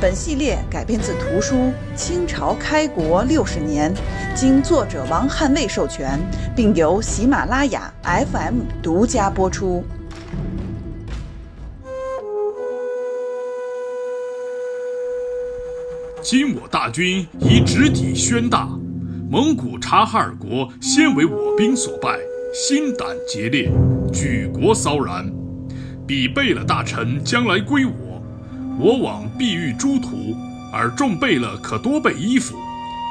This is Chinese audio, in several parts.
本系列改编自图书《清朝开国六十年》，经作者王汉卫授权，并由喜马拉雅 FM 独家播出。今我大军已直抵宣大，蒙古察哈尔国先为我兵所败，心胆竭裂，举国骚然。彼贝勒大臣将来归我。我往必遇诸土，而众贝勒可多备衣服，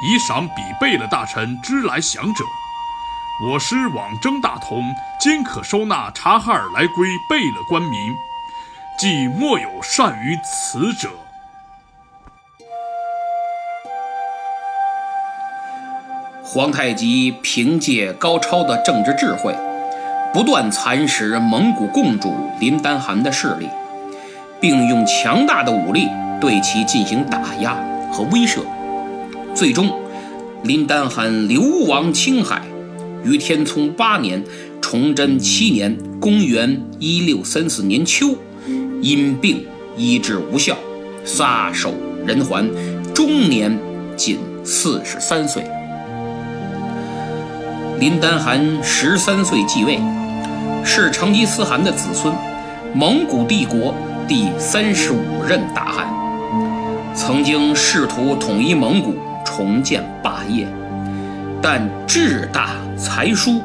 以赏彼贝勒大臣之来降者。我师往征大同，今可收纳察哈尔来归贝勒官民，即莫有善于此者。皇太极凭借高超的政治智慧，不断蚕食蒙古共主林丹汗的势力。并用强大的武力对其进行打压和威慑，最终，林丹汗流亡青海，于天聪八年（崇祯七年，公元1634年秋）因病医治无效，撒手人寰，终年仅四十三岁。林丹汗十三岁继位，是成吉思汗的子孙，蒙古帝国。第三十五任大汗，曾经试图统一蒙古、重建霸业，但志大才疏，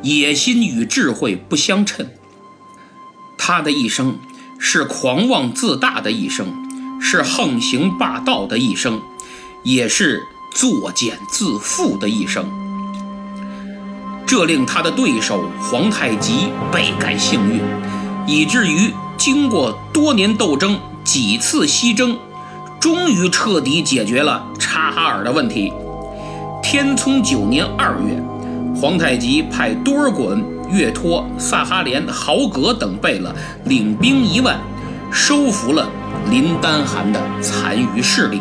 野心与智慧不相称。他的一生是狂妄自大的一生，是横行霸道的一生，也是作茧自缚的一生。这令他的对手皇太极倍感幸运，以至于。经过多年斗争，几次西征，终于彻底解决了察哈尔的问题。天聪九年二月，皇太极派多尔衮、岳托、萨哈连、豪格等贝勒领兵一万，收服了林丹汗的残余势力，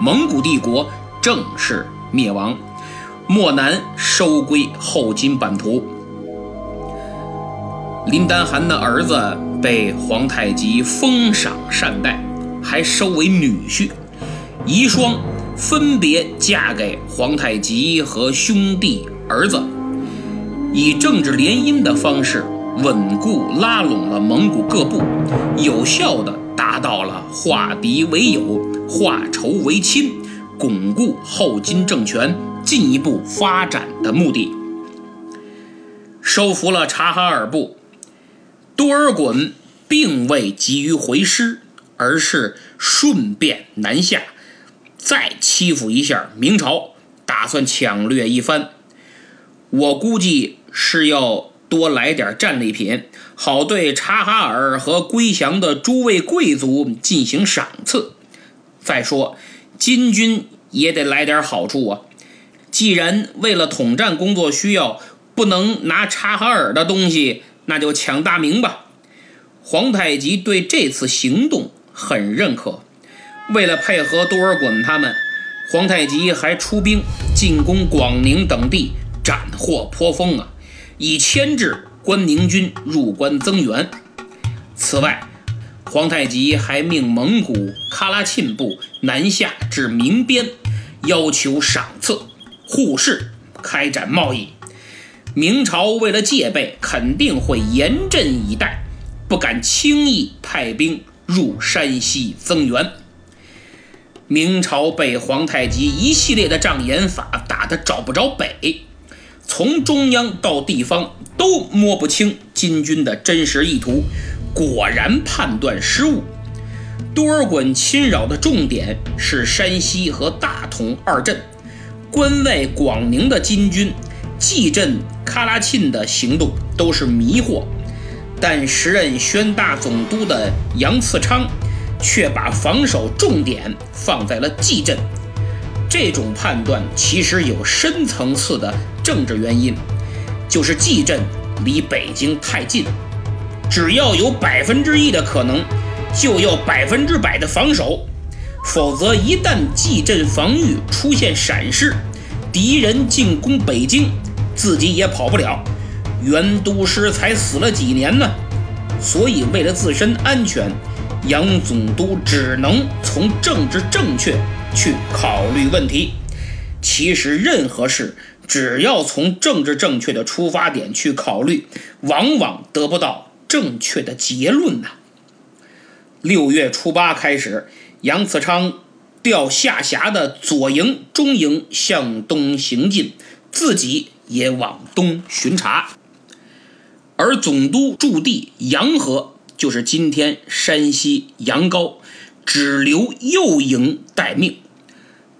蒙古帝国正式灭亡，漠南收归后金版图。林丹汗的儿子。被皇太极封赏善待，还收为女婿，遗孀分别嫁给皇太极和兄弟儿子，以政治联姻的方式稳固拉拢了蒙古各部，有效地达到了化敌为友、化仇为亲、巩固后金政权进一步发展的目的。收服了察哈尔部。多尔衮并未急于回师，而是顺便南下，再欺负一下明朝，打算抢掠一番。我估计是要多来点战利品，好对察哈尔和归降的诸位贵族进行赏赐。再说，金军也得来点好处啊！既然为了统战工作需要，不能拿察哈尔的东西。那就抢大明吧！皇太极对这次行动很认可。为了配合多尔衮他们，皇太极还出兵进攻广宁等地，斩获颇丰啊，以牵制关宁军入关增援。此外，皇太极还命蒙古喀拉沁部南下至明边，要求赏赐、互市、开展贸易。明朝为了戒备，肯定会严阵以待，不敢轻易派兵入山西增援。明朝被皇太极一系列的障眼法打得找不着北，从中央到地方都摸不清金军的真实意图，果然判断失误。多尔衮侵扰的重点是山西和大同二镇，关外广宁的金军。蓟镇、喀拉沁的行动都是迷惑，但时任宣大总督的杨次昌却把防守重点放在了蓟镇、这种判断其实有深层次的政治原因，就是蓟镇离北京太近，只要有百分之一的可能，就要百分之百的防守，否则一旦蓟镇防御出现闪失，敌人进攻北京，自己也跑不了。袁都师才死了几年呢，所以为了自身安全，杨总督只能从政治正确。去考虑问题，其实任何事只要从政治正确的出发点去考虑，往往得不到正确的结论呐。六月初八开始，杨嗣昌调下辖的左营、中营向东行进，自己也往东巡查，而总督驻地洋河，就是今天山西阳高，只留右营待命。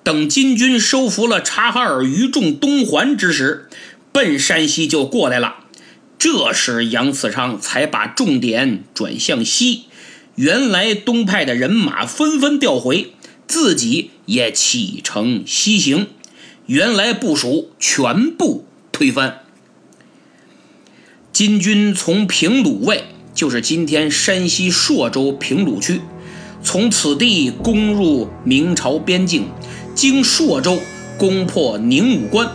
等金军收服了察哈尔余众东还之时，奔山西就过来了。这时杨嗣昌才把重点转向西，原来东派的人马纷纷调回，自己也启程西行，原来部署全部推翻。金军从平鲁卫，就是今天山西朔州平鲁区，从此地攻入明朝边境。经朔州攻破宁武关，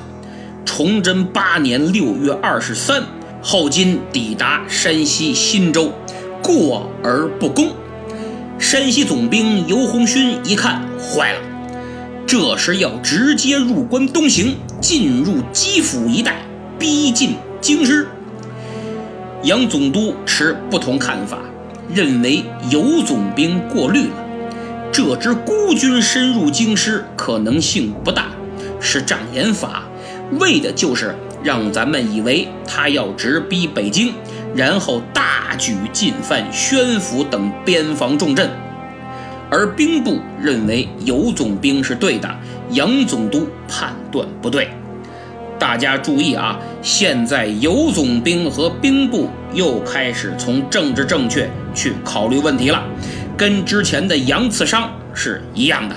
崇祯八年六月二十三，后金抵达山西忻州，过而不攻。山西总兵尤鸿勋一看，坏了，这是要直接入关东行，进入基辅一带，逼近京师。杨总督持不同看法，认为尤总兵过虑了。这支孤军深入京师可能性不大，是障眼法，为的就是让咱们以为他要直逼北京，然后大举进犯宣府等边防重镇。而兵部认为尤总兵是对的，杨总督判断不对。大家注意啊，现在尤总兵和兵部又开始从政治正确去考虑问题了。跟之前的杨次商是一样的，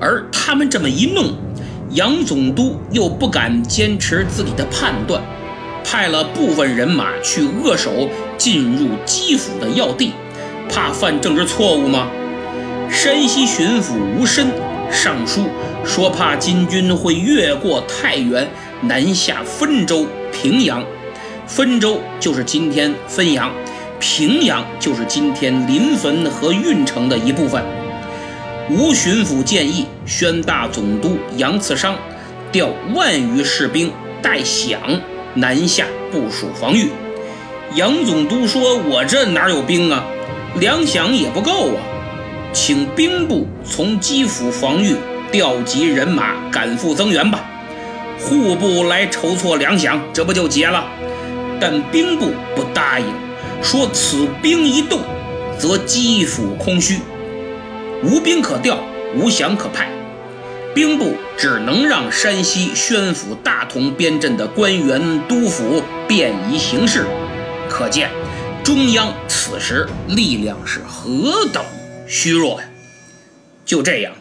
而他们这么一弄，杨总督又不敢坚持自己的判断，派了部分人马去扼守进入基辅的要地，怕犯政治错误吗？山西巡抚吴申上书说，怕金军会越过太原南下汾州、平阳，汾州就是今天汾阳。平阳就是今天临汾和运城的一部分。吴巡抚建议宣大总督杨次商调万余士兵带饷南下部署防御。杨总督说：“我这哪有兵啊？粮饷也不够啊，请兵部从基辅防御调集人马赶赴增援吧。户部来筹措粮饷，这不就结了？但兵部不答应。”说此兵一动，则基辅空虚，无兵可调，无饷可派，兵部只能让山西宣府大同边镇的官员督府便宜行事。可见中央此时力量是何等虚弱呀！就这样，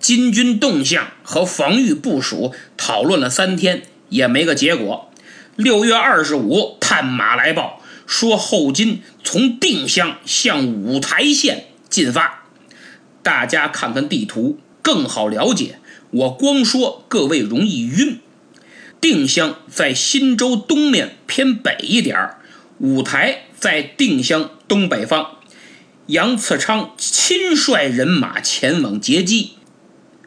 金军动向和防御部署讨论了三天，也没个结果。六月二十五，探马来报。说后金从定襄向五台县进发，大家看看地图更好了解。我光说各位容易晕。定襄在忻州东面偏北一点儿，五台在定襄东北方。杨次昌亲率人马前往截击，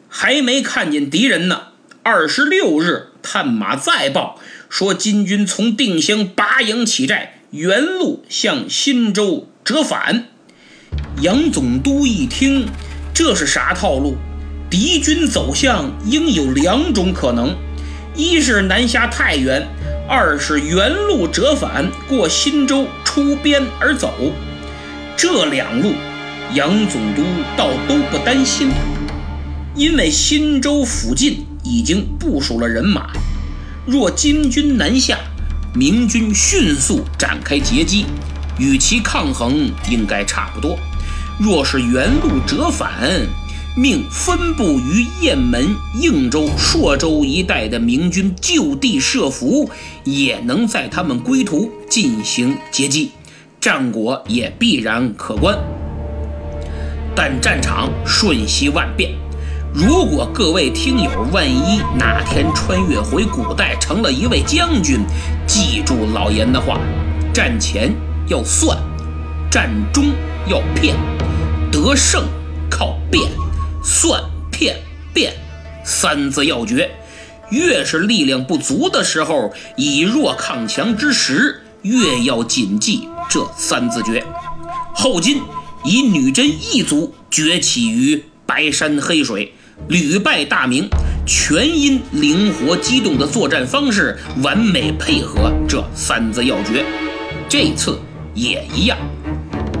还没看见敌人呢。二十六日，探马再报说金军从定襄拔营起寨。原路向忻州折返，杨总督一听，这是啥套路？敌军走向应有两种可能：一是南下太原，二是原路折返过忻州出边而走。这两路，杨总督倒都不担心，因为忻州附近已经部署了人马。若金军南下，明军迅速展开截击，与其抗衡应该差不多。若是原路折返，命分布于雁门、应州、朔州一带的明军就地设伏，也能在他们归途进行截击，战果也必然可观。但战场瞬息万变，如果各位听友万一哪天穿越回古代成了一位将军，记住老严的话：战前要算，战中要骗，得胜靠变。算骗变三字要诀，越是力量不足的时候，以弱抗强之时，越要谨记这三字诀。后金以女真一族崛起于白山黑水，屡败大明，全因灵活机动的作战方式，完美配合这三字要诀。这次也一样。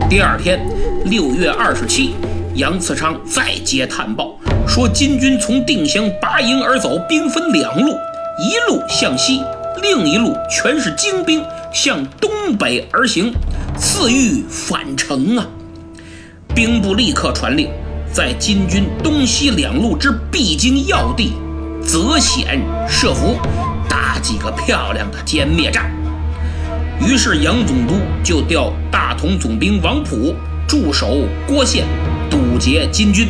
第二天，六月二十七。杨次昌再接探报，说金军从定襄拔营而走，兵分两路，一路向西，另一路全是精兵向东北而行，次欲返程啊！兵部立刻传令，在金军东西两路之必经要地择险设伏，打几个漂亮的歼灭战。于是杨总督就调大同总兵王普驻守郭县。堵截金军，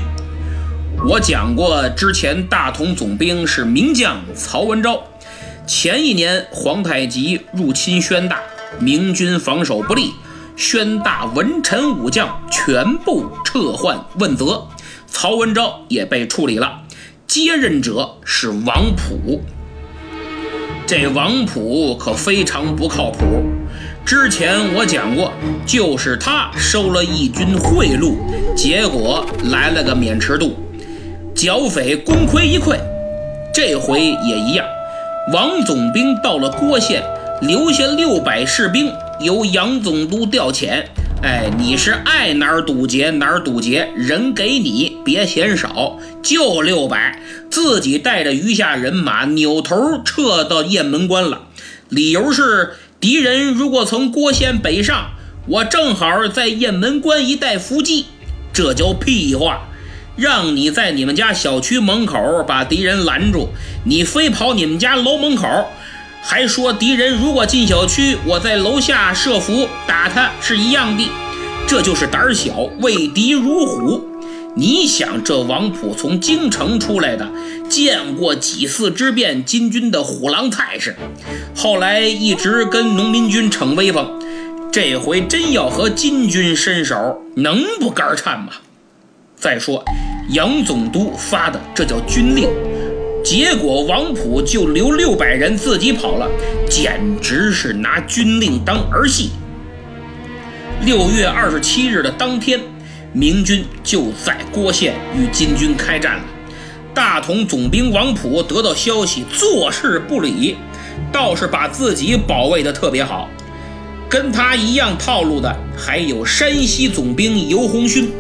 我讲过，之前大同总兵是名将曹文昭。前一年皇太极入侵宣大，明军防守不利，宣大文臣武将全部撤换问责，曹文昭也被处理了，接任者是王普。这王普可非常不靠谱。之前我讲过，就是他收了义军贿赂，结果来了个免池渡，剿匪功亏一篑。这回也一样，王总兵到了郭县，留下六百士兵，由杨总督调遣。哎，你是爱哪儿堵截哪儿堵截，人给你，别嫌少，就六百，自己带着余下人马扭头撤到雁门关了。理由是。敌人如果从郭县北上，我正好在雁门关一带伏击，这叫屁话！让你在你们家小区门口把敌人拦住，你非跑你们家楼门口，还说敌人如果进小区，我在楼下设伏打他是一样的，这就是胆小，畏敌如虎。你想，这王普从京城出来的，见过几次之变金军的虎狼态势，后来一直跟农民军逞威风，这回真要和金军伸手，能不肝颤吗？再说，杨总督发的这叫军令，结果王普就留六百人自己跑了，简直是拿军令当儿戏。六月二十七日的当天。明军就在郭县与金军开战了。大同总兵王普得到消息，坐视不理，倒是把自己保卫的特别好。跟他一样套路的还有山西总兵尤鸿勋，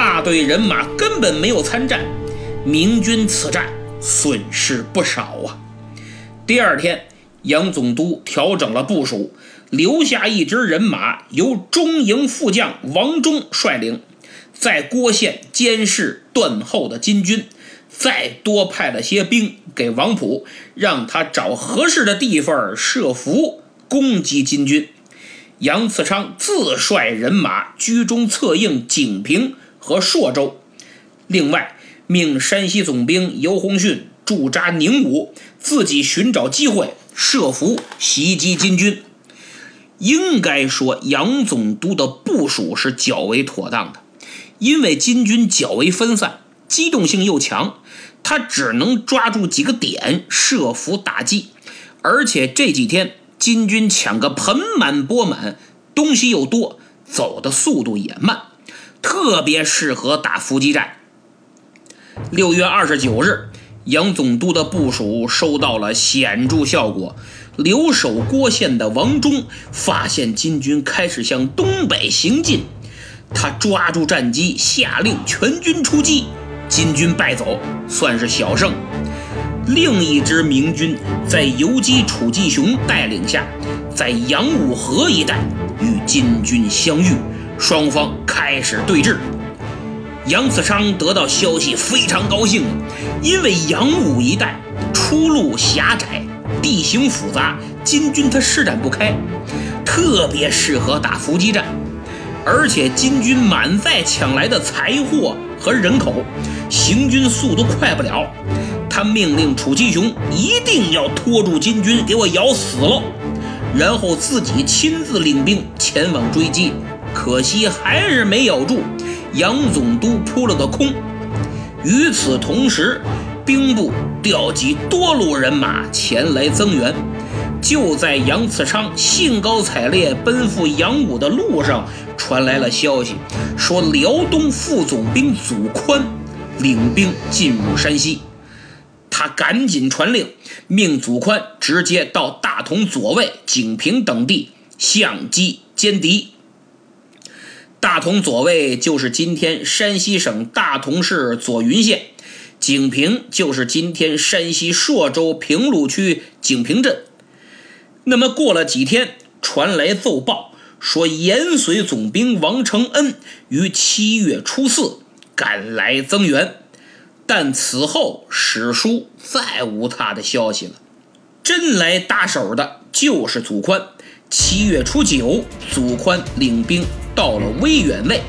大队人马根本没有参战。明军此战损失不少啊。第二天，杨总督调整了部署。留下一支人马，由中营副将王忠率领，在郭县监视断后的金军，再多派了些兵给王普，让他找合适的地方设伏攻击金军。杨次昌自率人马居中策应景平和朔州，另外命山西总兵尤鸿逊驻扎宁武，自己寻找机会设伏袭击金军。应该说，杨总督的部署是较为妥当的，因为金军较为分散，机动性又强，他只能抓住几个点设伏打击。而且这几天金军抢个盆满钵满，东西又多，走的速度也慢，特别适合打伏击战。六月二十九日，杨总督的部署收到了显著效果。留守郭县的王忠发现金军开始向东北行进，他抓住战机，下令全军出击，金军败走，算是小胜。另一支明军在游击楚继雄带领下，在杨武河一带与金军相遇，双方开始对峙。杨子昌得到消息非常高兴，因为杨武一带出路狭窄，地形复杂，金军他施展不开，特别适合打伏击战。而且金军满载抢来的财货和人口，行军速度快不了。他命令楚吉雄一定要拖住金军，给我咬死了，然后自己亲自领兵前往追击。可惜还是没咬住，杨总督扑了个空。与此同时，兵部调集多路人马前来增援。就在杨次昌兴高采烈奔赴杨武的路上，传来了消息，说辽东副总兵祖宽领兵进入山西。他赶紧传令，命祖宽直接到大同左卫、景平等地相机歼敌。大同左卫就是今天山西省大同市左云县，景平就是今天山西朔州平鲁区景平镇。那么过了几天，传来奏报，说延绥总兵王承恩于七月初四赶来增援，但此后史书再无他的消息了。真来搭手的就是祖宽。七月初九，祖宽领兵。到了威远卫，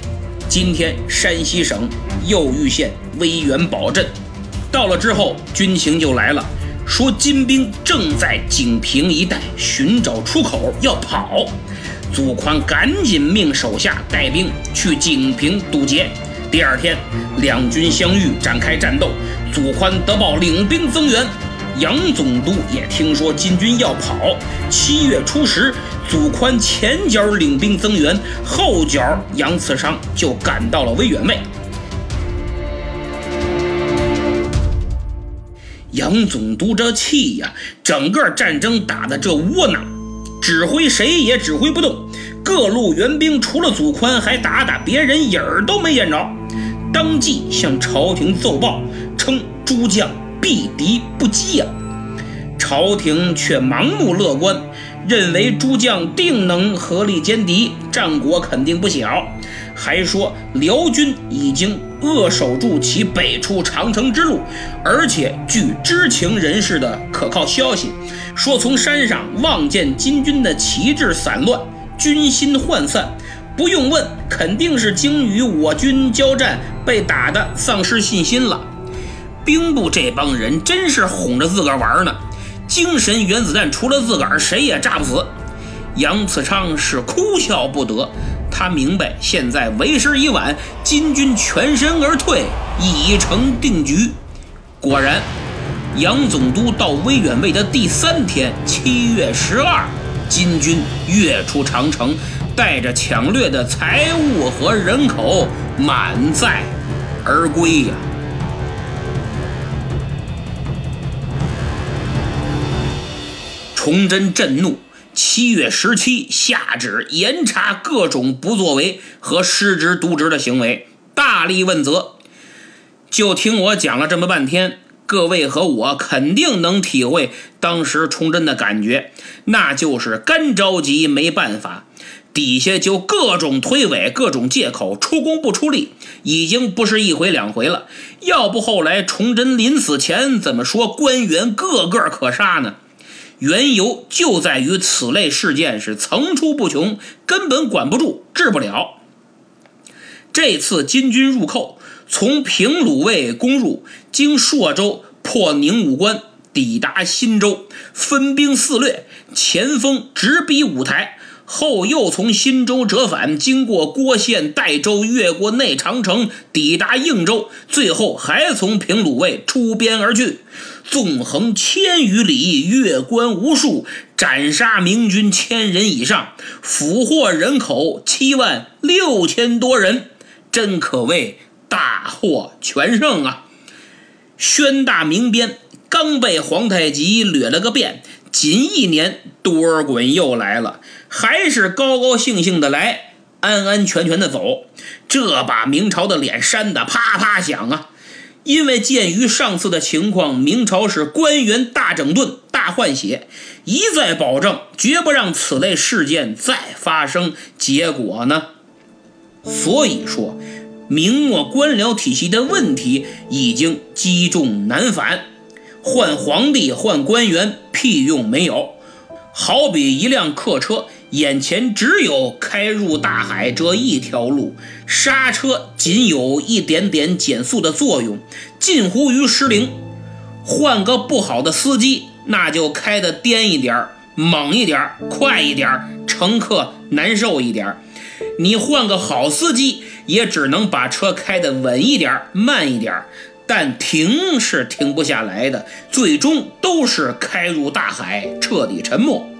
今天山西省右玉县威远堡镇。到了之后，军情就来了，说金兵正在景平一带寻找出口，要跑。祖宽赶紧命手下带兵去景平堵截。第二天，两军相遇，展开战斗。祖宽得报领兵增援，杨总督也听说金军要跑。七月初十。祖宽前脚领兵增援，后脚杨次商就赶到了威远卫。杨总督这气呀，整个战争打的这窝囊，指挥谁也指挥不动。各路援兵除了祖宽，还打打别人，影儿都没见着。当即向朝廷奏报，称诸将避敌不击呀。朝廷却盲目乐观。认为诸将定能合力歼敌，战果肯定不小。还说辽军已经扼守住其北出长城之路，而且据知情人士的可靠消息，说从山上望见金军的旗帜散乱，军心涣散。不用问，肯定是经与我军交战被打的丧失信心了。兵部这帮人真是哄着自个儿玩呢。精神原子弹除了自个儿，谁也炸不死。杨次昌是哭笑不得，他明白现在为时已晚，金军全身而退已成定局。果然，杨总督到威远卫的第三天，七月十二，金军跃出长城，带着抢掠的财物和人口满载而归呀。崇祯震怒，七月十七下旨严查各种不作为和失职渎职的行为，大力问责。就听我讲了这么半天，各位和我肯定能体会当时崇祯的感觉，那就是干着急没办法，底下就各种推诿，各种借口，出工不出力，已经不是一回两回了。要不后来崇祯临死前怎么说官员个个可杀呢？缘由就在于此类事件是层出不穷，根本管不住，治不了。这次金军入寇，从平鲁卫攻入，经朔州破宁武关，抵达新州，分兵肆掠，前锋直逼五台。后又从新州折返，经过郭县、代州，越过内长城，抵达应州，最后还从平鲁卫出边而去，纵横千余里，越关无数，斩杀明军千人以上，俘获人口七万六千多人，真可谓大获全胜啊！宣大明边刚被皇太极掠了个遍，仅一年，多尔衮又来了。还是高高兴兴的来，安安全全的走，这把明朝的脸扇的啪啪响啊！因为鉴于上次的情况，明朝是官员大整顿、大换血，一再保证绝不让此类事件再发生。结果呢？所以说，明末官僚体系的问题已经积重难返，换皇帝换官员屁用没有。好比一辆客车，眼前只有开入大海这一条路，刹车仅有一点点减速的作用，近乎于失灵。换个不好的司机，那就开得颠一点儿、猛一点儿、快一点儿，乘客难受一点儿。你换个好司机，也只能把车开得稳一点、慢一点，但停是停不下来的，最终都是开入大海，彻底沉没。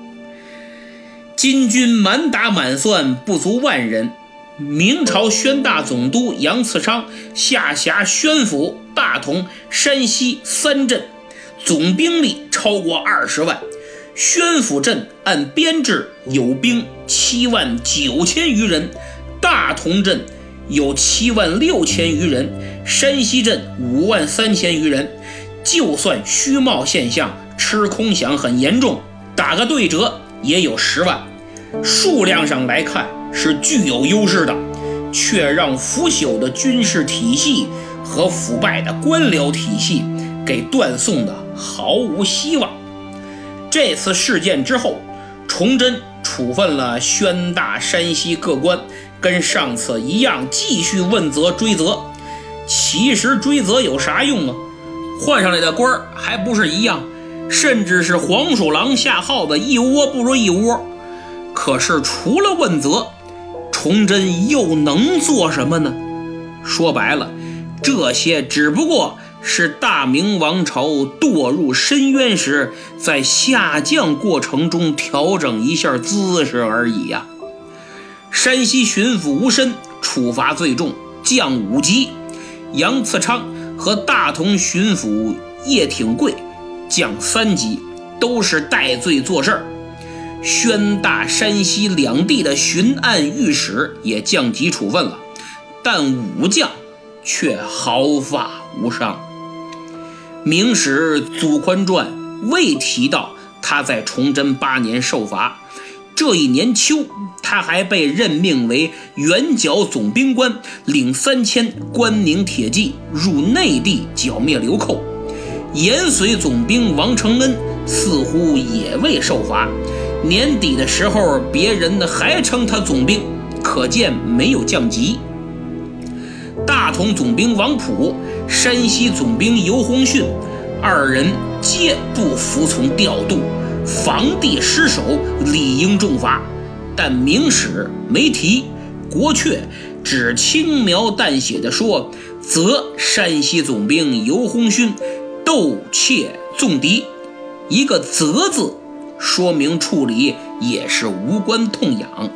金军满打满算不足万人，明朝宣大总督杨次昌下辖宣府。大同、山西三镇总兵力超过二十万，宣府镇按编制有兵七万九千余人，大同镇有七万六千余人，山西镇五万三千余人。就算虚冒现象，吃空饷很严重，打个对折也有十万。数量上来看是具有优势的，却让腐朽的军事体系。和腐败的官僚体系给断送的毫无希望。这次事件之后，崇祯处分了宣大、山西各官，跟上次一样继续问责追责。其实追责有啥用啊？换上来的官儿还不是一样，甚至是黄鼠狼下耗子，一窝不如一窝。可是除了问责，崇祯又能做什么呢？说白了。这些只不过是大明王朝堕入深渊时，在下降过程中调整一下姿势而已呀。山西巡抚吴申处罚最重，降五级；杨次昌和大同巡抚叶挺贵降三级，都是戴罪做事儿。宣大、山西两地的巡按御史也降级处分了，但武将。却毫发无伤。《明史·祖宽传》未提到他在崇祯八年受罚。这一年秋，他还被任命为元剿总兵官，领三千关宁铁骑入内地剿灭流寇。延绥总兵王承恩似乎也未受罚。年底的时候，别人呢还称他总兵，可见没有降级。大同总兵王普、山西总兵尤鸿逊二人皆不服从调度，防地失守，理应重罚。但明史没提，国阙只轻描淡写的说：“则山西总兵尤鸿逊斗窃纵敌。”一个“则”字，说明处理也是无关痛痒。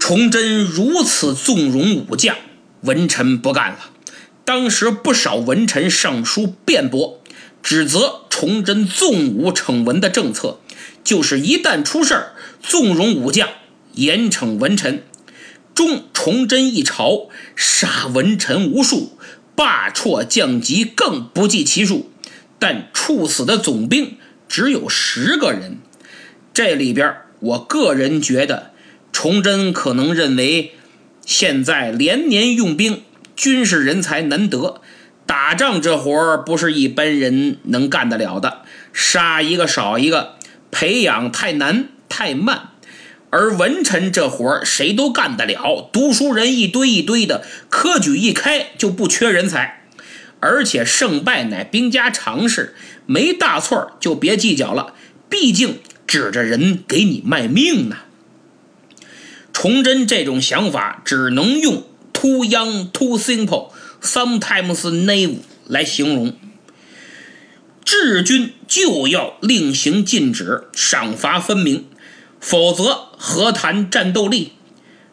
崇祯如此纵容武将。文臣不干了，当时不少文臣上书辩驳，指责崇祯纵武惩文的政策，就是一旦出事儿，纵容武将，严惩文臣。中崇祯一朝，杀文臣无数，罢黜降级更不计其数，但处死的总兵只有十个人。这里边，我个人觉得，崇祯可能认为。现在连年用兵，军事人才难得，打仗这活儿不是一般人能干得了的，杀一个少一个，培养太难太慢。而文臣这活儿谁都干得了，读书人一堆一堆的，科举一开就不缺人才。而且胜败乃兵家常事，没大错就别计较了，毕竟指着人给你卖命呢。崇祯这种想法只能用 “too young, too simple, sometimes naive” 来形容。治军就要令行禁止，赏罚分明，否则何谈战斗力？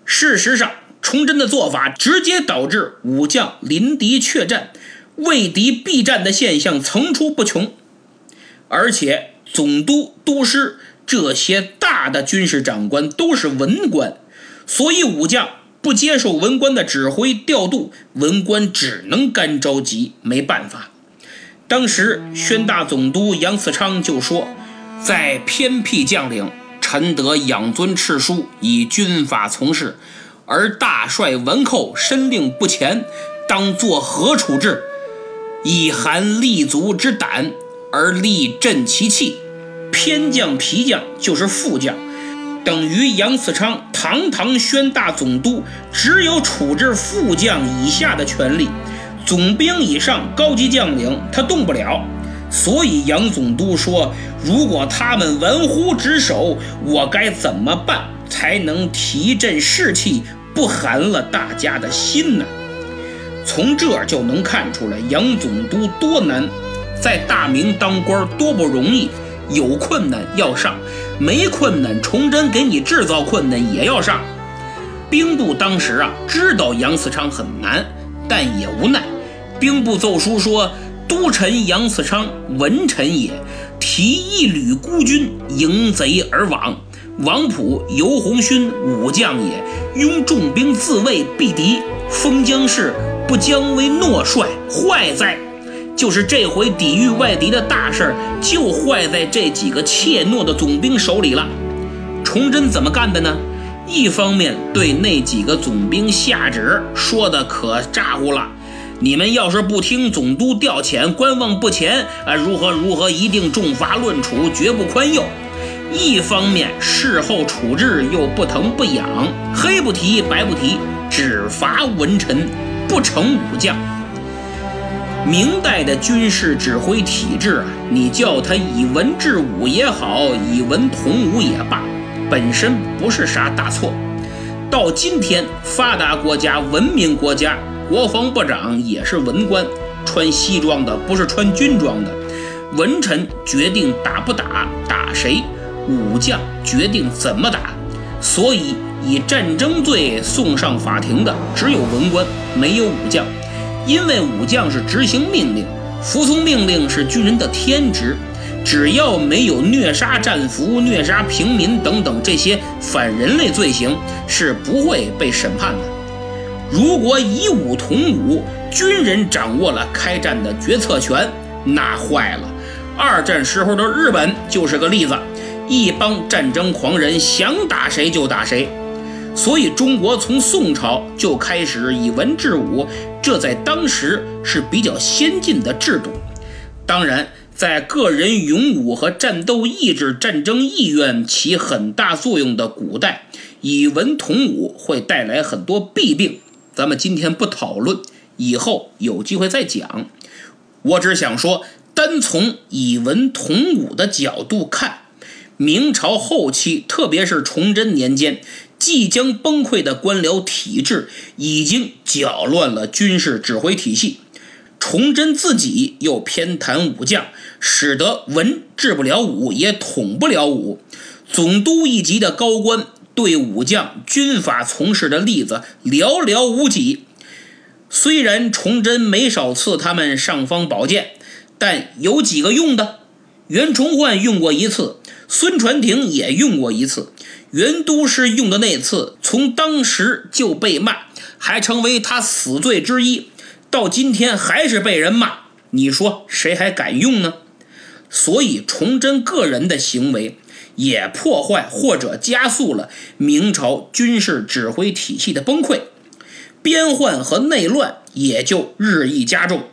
事实上，崇祯的做法直接导致武将临敌怯战、畏敌避战的现象层出不穷。而且，总督、都师这些大的军事长官都是文官。所以武将不接受文官的指挥调度，文官只能干着急，没办法。当时宣大总督杨嗣昌就说：“在偏僻将领，臣得养尊处书，以军法从事；而大帅文寇身令不前，当作何处置？以韩立足之胆，而力振其气。偏将皮将就是副将，等于杨嗣昌堂堂宣大总督，只有处置副将以下的权利，总兵以上高级将领他动不了。所以杨总督说：“如果他们玩忽职守，我该怎么办才能提振士气，不寒了大家的心呢？”从这就能看出来杨总督多难，在大明当官多不容易。有困难要上，没困难，崇祯给你制造困难也要上。兵部当时啊，知道杨嗣昌很难，但也无奈。兵部奏书说：“都臣杨嗣昌文臣也，提一旅孤军迎贼而往。王普、尤鸿勋武将也，拥重兵自卫避敌。封疆事不将为诺帅，坏哉！”就是这回抵御外敌的大事儿，就坏在这几个怯懦的总兵手里了。崇祯怎么干的呢？一方面对那几个总兵下旨，说的可咋呼了：你们要是不听总督调遣，观望不前啊，如何如何，一定重罚论处，绝不宽宥。一方面事后处置又不疼不痒，黑不提白不提，只罚文臣，不惩武将。明代的军事指挥体制啊，你叫它以文治武也好，以文统武也罢，本身不是啥大错。到今天，发达国家、文明国家，国防部长也是文官，穿西装的不是穿军装的。文臣决定打不打，打谁；武将决定怎么打。所以，以战争罪送上法庭的只有文官，没有武将。因为武将是执行命令，服从命令是军人的天职，只要没有虐杀战俘、虐杀平民等等这些反人类罪行，是不会被审判的。如果以武同武，军人掌握了开战的决策权，那坏了。二战时候的日本就是个例子，一帮战争狂人想打谁就打谁。所以，中国从宋朝就开始以文治武，这在当时是比较先进的制度。当然，在个人勇武和战斗意志、战争意愿起很大作用的古代，以文统武会带来很多弊病。咱们今天不讨论，以后有机会再讲。我只想说，单从以文统武的角度看，明朝后期，特别是崇祯年间。即将崩溃的官僚体制已经搅乱了军事指挥体系，崇祯自己又偏袒武将，使得文治不了武，也统不了武。总督一级的高官对武将军法从事的例子寥寥无几。虽然崇祯没少赐他们尚方宝剑，但有几个用的？袁崇焕用过一次，孙传庭也用过一次。袁都师用的那次，从当时就被骂，还成为他死罪之一，到今天还是被人骂。你说谁还敢用呢？所以崇祯个人的行为也破坏或者加速了明朝军事指挥体系的崩溃，边患和内乱也就日益加重。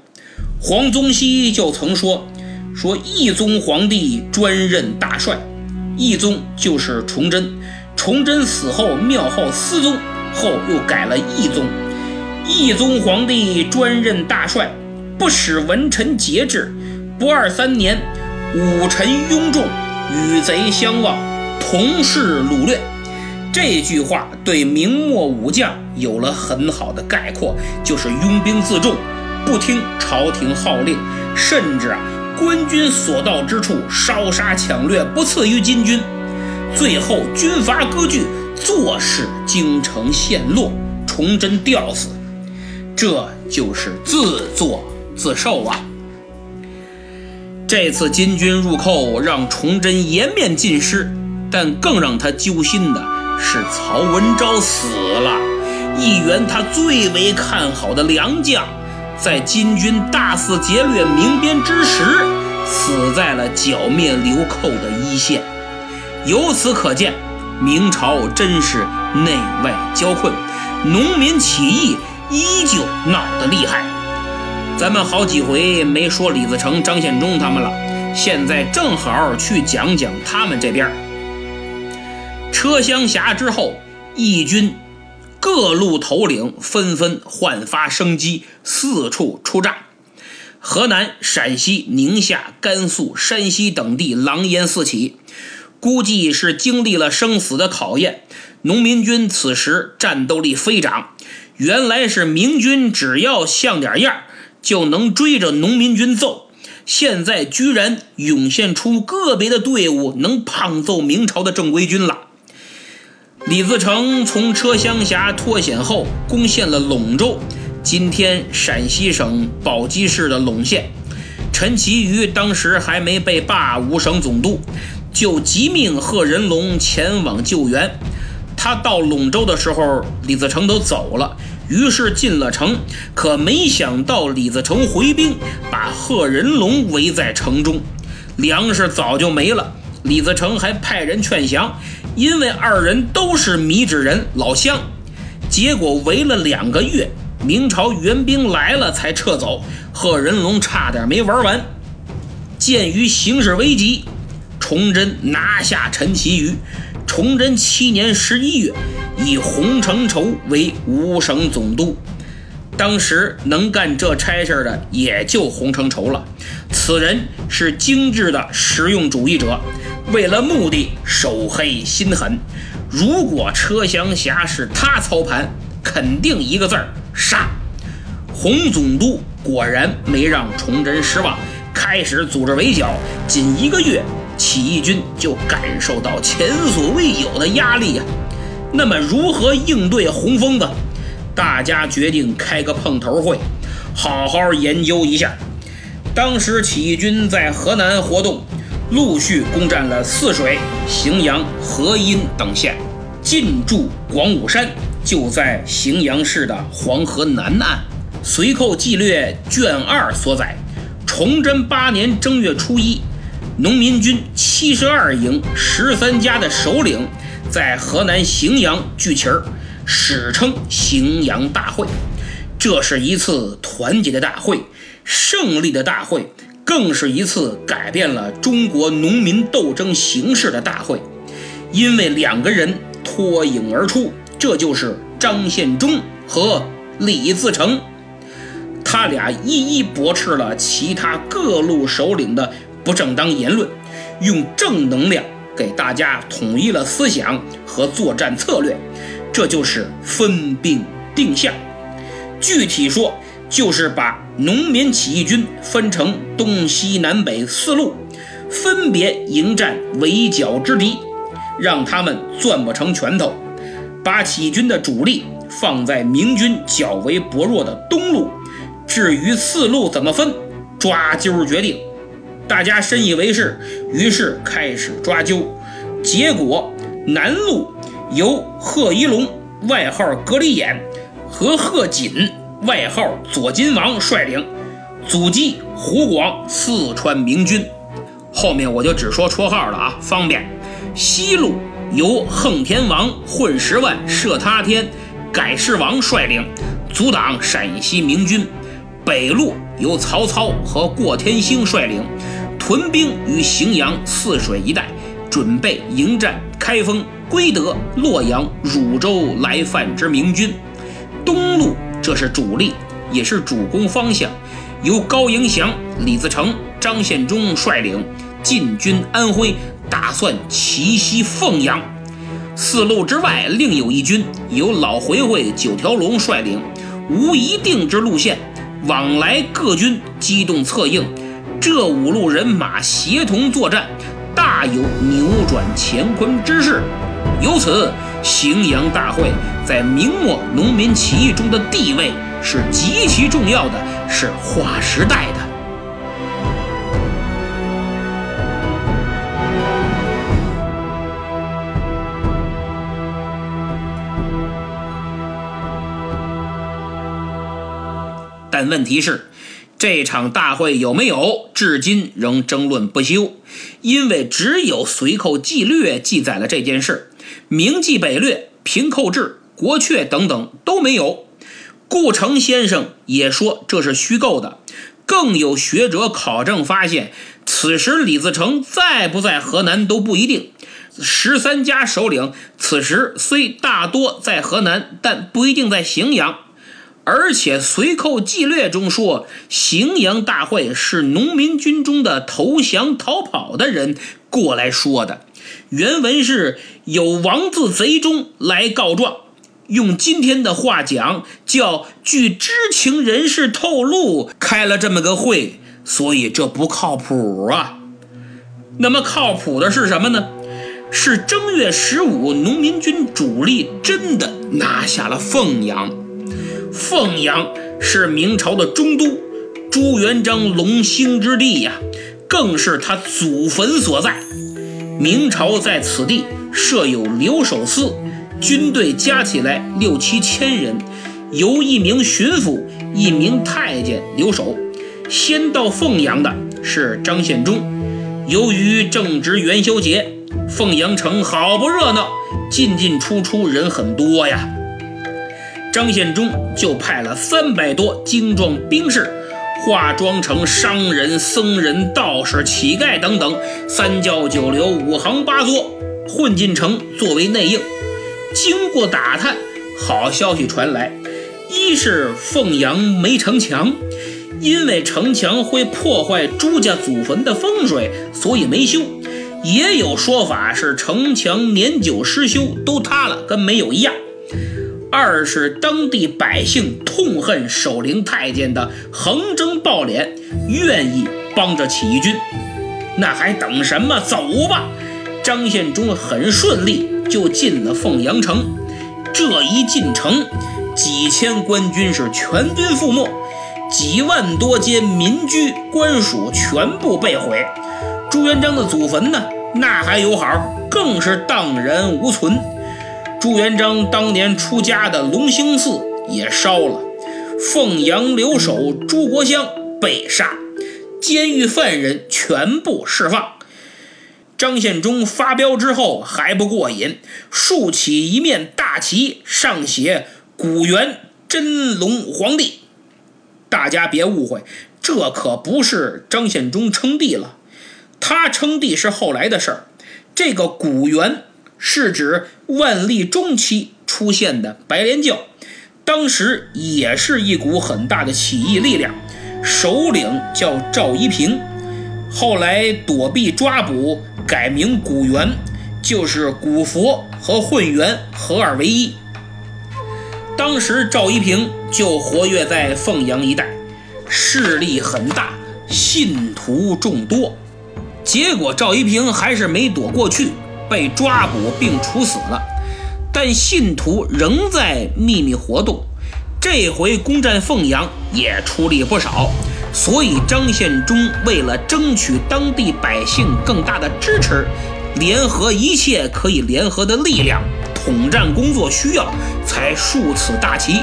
黄宗羲就曾说：“说义宗皇帝专任大帅。”义宗就是崇祯，崇祯死后庙号思宗，后又改了义宗。义宗皇帝专任大帅，不使文臣节制。不二三年，武臣拥众，与贼相望，同事掳掠。这句话对明末武将有了很好的概括，就是拥兵自重，不听朝廷号令，甚至啊。官军所到之处，烧杀抢掠，不次于金军。最后军阀割据，坐视京城陷落，崇祯吊死。这就是自作自受啊！这次金军入寇，让崇祯颜面尽失，但更让他揪心的是曹文昭死了，一员他最为看好的良将。在金军大肆劫掠明边之时，死在了剿灭流寇的一线。由此可见，明朝真是内外交困，农民起义依旧闹得厉害。咱们好几回没说李自成、张献忠他们了，现在正好去讲讲他们这边。车厢峡之后，义军各路头领纷纷焕发生机，四处出战。河南、陕西、宁夏、甘肃、山西等地狼烟四起，估计是经历了生死的考验。农民军此时战斗力飞涨，原来是明军只要像点样就能追着农民军揍，现在居然涌现出个别的队伍能胖揍明朝的正规军了。李自成从车厢峡脱险后，攻陷了陇州。今天陕西省宝鸡市的陇县，陈其瑜当时还没被罢五省总督，就急命贺人龙前往救援。他到陇州的时候，李自成都走了，于是进了城。可没想到李自成回兵，把贺人龙围在城中，粮食早就没了。李自成还派人劝降，因为二人都是米脂人老乡。结果围了两个月。明朝援兵来了才撤走，贺人龙差点没玩完。鉴于形势危急，崇祯拿下陈其瑜。崇祯七年十一月，以洪承畴为五省总督。当时能干这差事的也就洪承畴了。此人是精致的实用主义者，为了目的手黑心狠。如果车厢峡是他操盘，肯定一个字儿。杀！洪总督果然没让崇祯失望，开始组织围剿。仅一个月，起义军就感受到前所未有的压力呀。那么，如何应对洪疯子？大家决定开个碰头会，好好研究一下。当时起义军在河南活动，陆续攻占了泗水、荥阳、河阴等县，进驻广武山。就在荥阳市的黄河南岸，《隋寇纪略》卷二所载：崇祯八年正月初一，农民军七十二营十三家的首领在河南荥阳聚齐儿，史称荥阳大会。这是一次团结的大会，胜利的大会，更是一次改变了中国农民斗争形势的大会。因为两个人脱颖而出。这就是张献忠和李自成，他俩一一驳斥了其他各路首领的不正当言论，用正能量给大家统一了思想和作战策略。这就是分兵定向。具体说，就是把农民起义军分成东西南北四路，分别迎战围剿之敌，让他们攥不成拳头。把起义军的主力放在明军较为薄弱的东路，至于四路怎么分，抓阄决定。大家深以为是，于是开始抓阄。结果南路由贺一龙（外号“格里眼”）和贺锦（外号“左金王”）率领，阻击湖广、四川明军。后面我就只说绰号了啊，方便。西路。由横天王混十万射他天改世王率领，阻挡陕西明军；北路由曹操和过天星率领，屯兵于荥阳、泗水一带，准备迎战开封、归德、洛阳、汝州来犯之明军。东路这是主力，也是主攻方向，由高迎祥、李自成、张献忠率领，进军安徽。打算奇袭凤阳，四路之外另有一军，由老回回九条龙率领，无一定之路线，往来各军机动策应。这五路人马协同作战，大有扭转乾坤之势。由此，荥阳大会在明末农民起义中的地位是极其重要的，是划时代的。但问题是，这场大会有没有，至今仍争论不休。因为只有《随寇纪略》记载了这件事，《明记北略》《平寇志》国阙等等都没有。顾城先生也说这是虚构的。更有学者考证发现，此时李自成在不在河南都不一定。十三家首领此时虽大多在河南，但不一定在荥阳。而且随寇纪略中说，荥阳大会是农民军中的投降逃跑的人过来说的。原文是有王字贼中来告状。用今天的话讲，叫据知情人士透露开了这么个会，所以这不靠谱啊。那么靠谱的是什么呢？是正月十五，农民军主力真的拿下了凤阳。凤阳是明朝的中都，朱元璋龙兴之地呀，更是他祖坟所在。明朝在此地设有留守司。军队加起来六七千人，由一名巡抚、一名太监留守。先到凤阳的是张献忠。由于正值元宵节，凤阳城好不热闹，进进出出人很多呀。张献忠就派了三百多精壮兵士，化妆成商人、僧人、道士、乞丐等等，三教九流、五行八作，混进城作为内应。经过打探，好消息传来：一是凤阳没城墙，因为城墙会破坏朱家祖坟的风水，所以没修；也有说法是城墙年久失修，都塌了，跟没有一样。二是当地百姓痛恨守陵太监的横征暴敛，愿意帮着起义军。那还等什么？走吧！张献忠很顺利。就进了凤阳城，这一进城，几千官军是全军覆没，几万多间民居官署全部被毁。朱元璋的祖坟呢，那还有好，更是荡然无存。朱元璋当年出家的隆兴寺也烧了，凤阳留守朱国香被杀，监狱犯人全部释放。张献忠发飙之后还不过瘾，竖起一面大旗，上写“古元真龙皇帝”。大家别误会，这可不是张献忠称帝了，他称帝是后来的事儿。这个“古元”是指万历中期出现的白莲教，当时也是一股很大的起义力量，首领叫赵一平，后来躲避抓捕。改名古元，就是古佛和混元合二为一。当时赵一平就活跃在凤阳一带，势力很大，信徒众多。结果赵一平还是没躲过去，被抓捕并处死了。但信徒仍在秘密活动，这回攻占凤阳也出力不少。所以，张献忠为了争取当地百姓更大的支持，联合一切可以联合的力量，统战工作需要，才竖此大旗。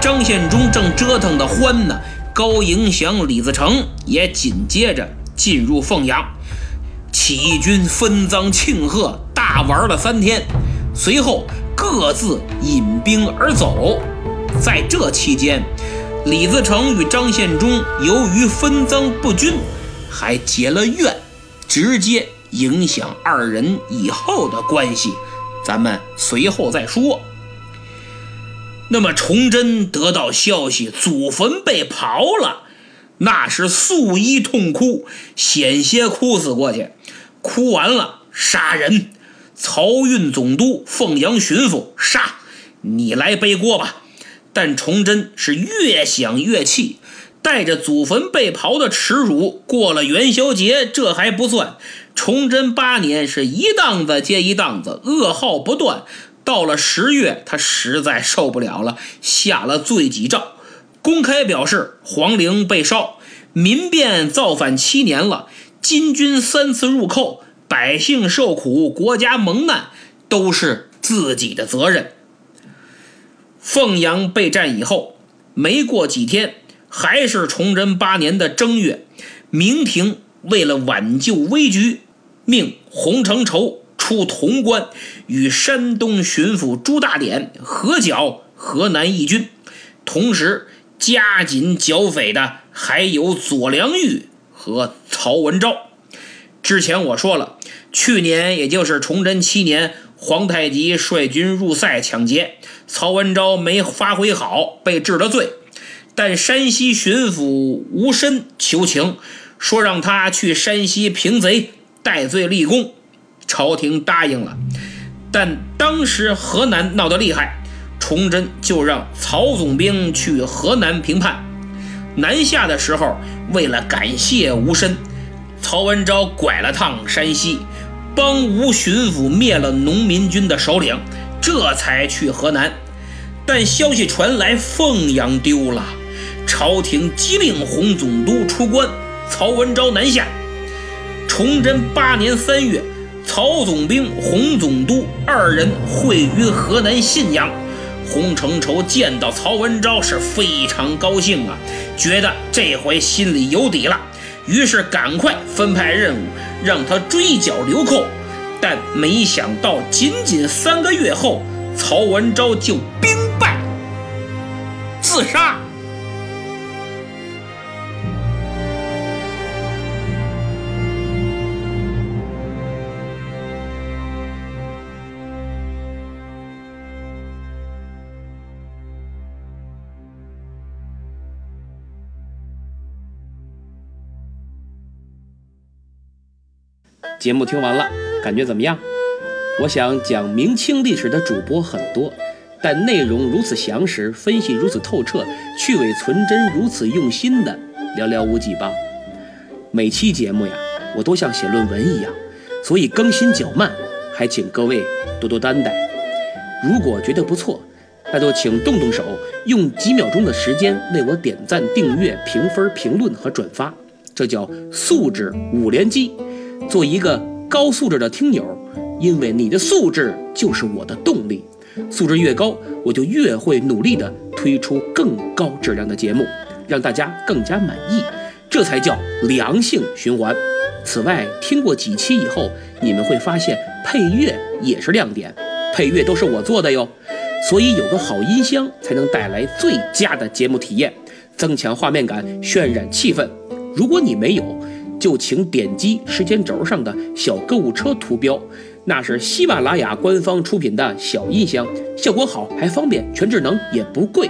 张献忠正折腾的欢呢，高迎祥、李自成也紧接着进入凤阳，起义军分赃庆贺，大玩了三天，随后各自引兵而走。在这期间，李自成与张献忠由于分赃不均，还结了怨，直接影响二人以后的关系。咱们随后再说。那么崇祯得到消息，祖坟被刨了，那是素衣痛哭，险些哭死过去。哭完了，杀人！漕运总督、凤阳巡抚杀，你来背锅吧。但崇祯是越想越气，带着祖坟被刨的耻辱过了元宵节，这还不算。崇祯八年是一档子接一档子，噩耗不断。到了十月，他实在受不了了，下了罪己诏，公开表示皇陵被烧，民变造反七年了，金军三次入寇，百姓受苦，国家蒙难，都是自己的责任。凤阳被占以后，没过几天，还是崇祯八年的正月，明廷为了挽救危局，命洪承畴出潼关，与山东巡抚朱大典合剿河南义军，同时加紧剿匪的还有左良玉和曹文昭。之前我说了，去年也就是崇祯七年，皇太极率军入塞抢劫，曹文昭没发挥好，被治了罪。但山西巡抚吴申求情，说让他去山西平贼，戴罪立功。朝廷答应了，但当时河南闹得厉害，崇祯就让曹总兵去河南平叛。南下的时候，为了感谢吴申，曹文昭拐了趟山西，帮吴巡抚灭了农民军的首领，这才去河南。但消息传来，凤阳丢了。朝廷急令洪总督出关，曹文昭南下。崇祯八年三月，曹总兵、洪总督二人会于河南信阳。洪承畴见到曹文昭是非常高兴啊，觉得这回心里有底了，于是赶快分派任务，让他追剿流寇。但没想到，仅仅三个月后，曹文昭就兵败自杀。节目听完了，感觉怎么样？我想讲明清历史的主播很多，但内容如此详实，分析如此透彻，去伪存真如此用心的寥寥无几吧。每期节目呀，我都像写论文一样，所以更新较慢，还请各位多多担待。如果觉得不错，那就请动动手，用几秒钟的时间为我点赞、订阅、评分、评论和转发，这叫素质五连击。做一个高素质的听友，因为你的素质就是我的动力。素质越高，我就越会努力的推出更高质量的节目，让大家更加满意。这才叫良性循环。此外，听过几期以后，你们会发现配乐也是亮点，配乐都是我做的哟。所以有个好音箱才能带来最佳的节目体验，增强画面感，渲染气氛。如果你没有，就请点击时间轴上的小购物车图标，那是喜马拉雅官方出品的小音箱，效果好还方便，全智能也不贵，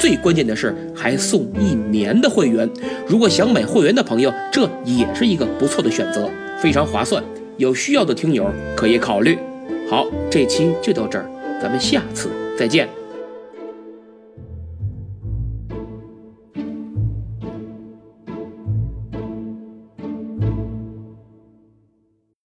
最关键的是还送一年的会员。如果想买会员的朋友，这也是一个不错的选择，非常划算。有需要的听友可以考虑。好，这期就到这儿，咱们下次再见。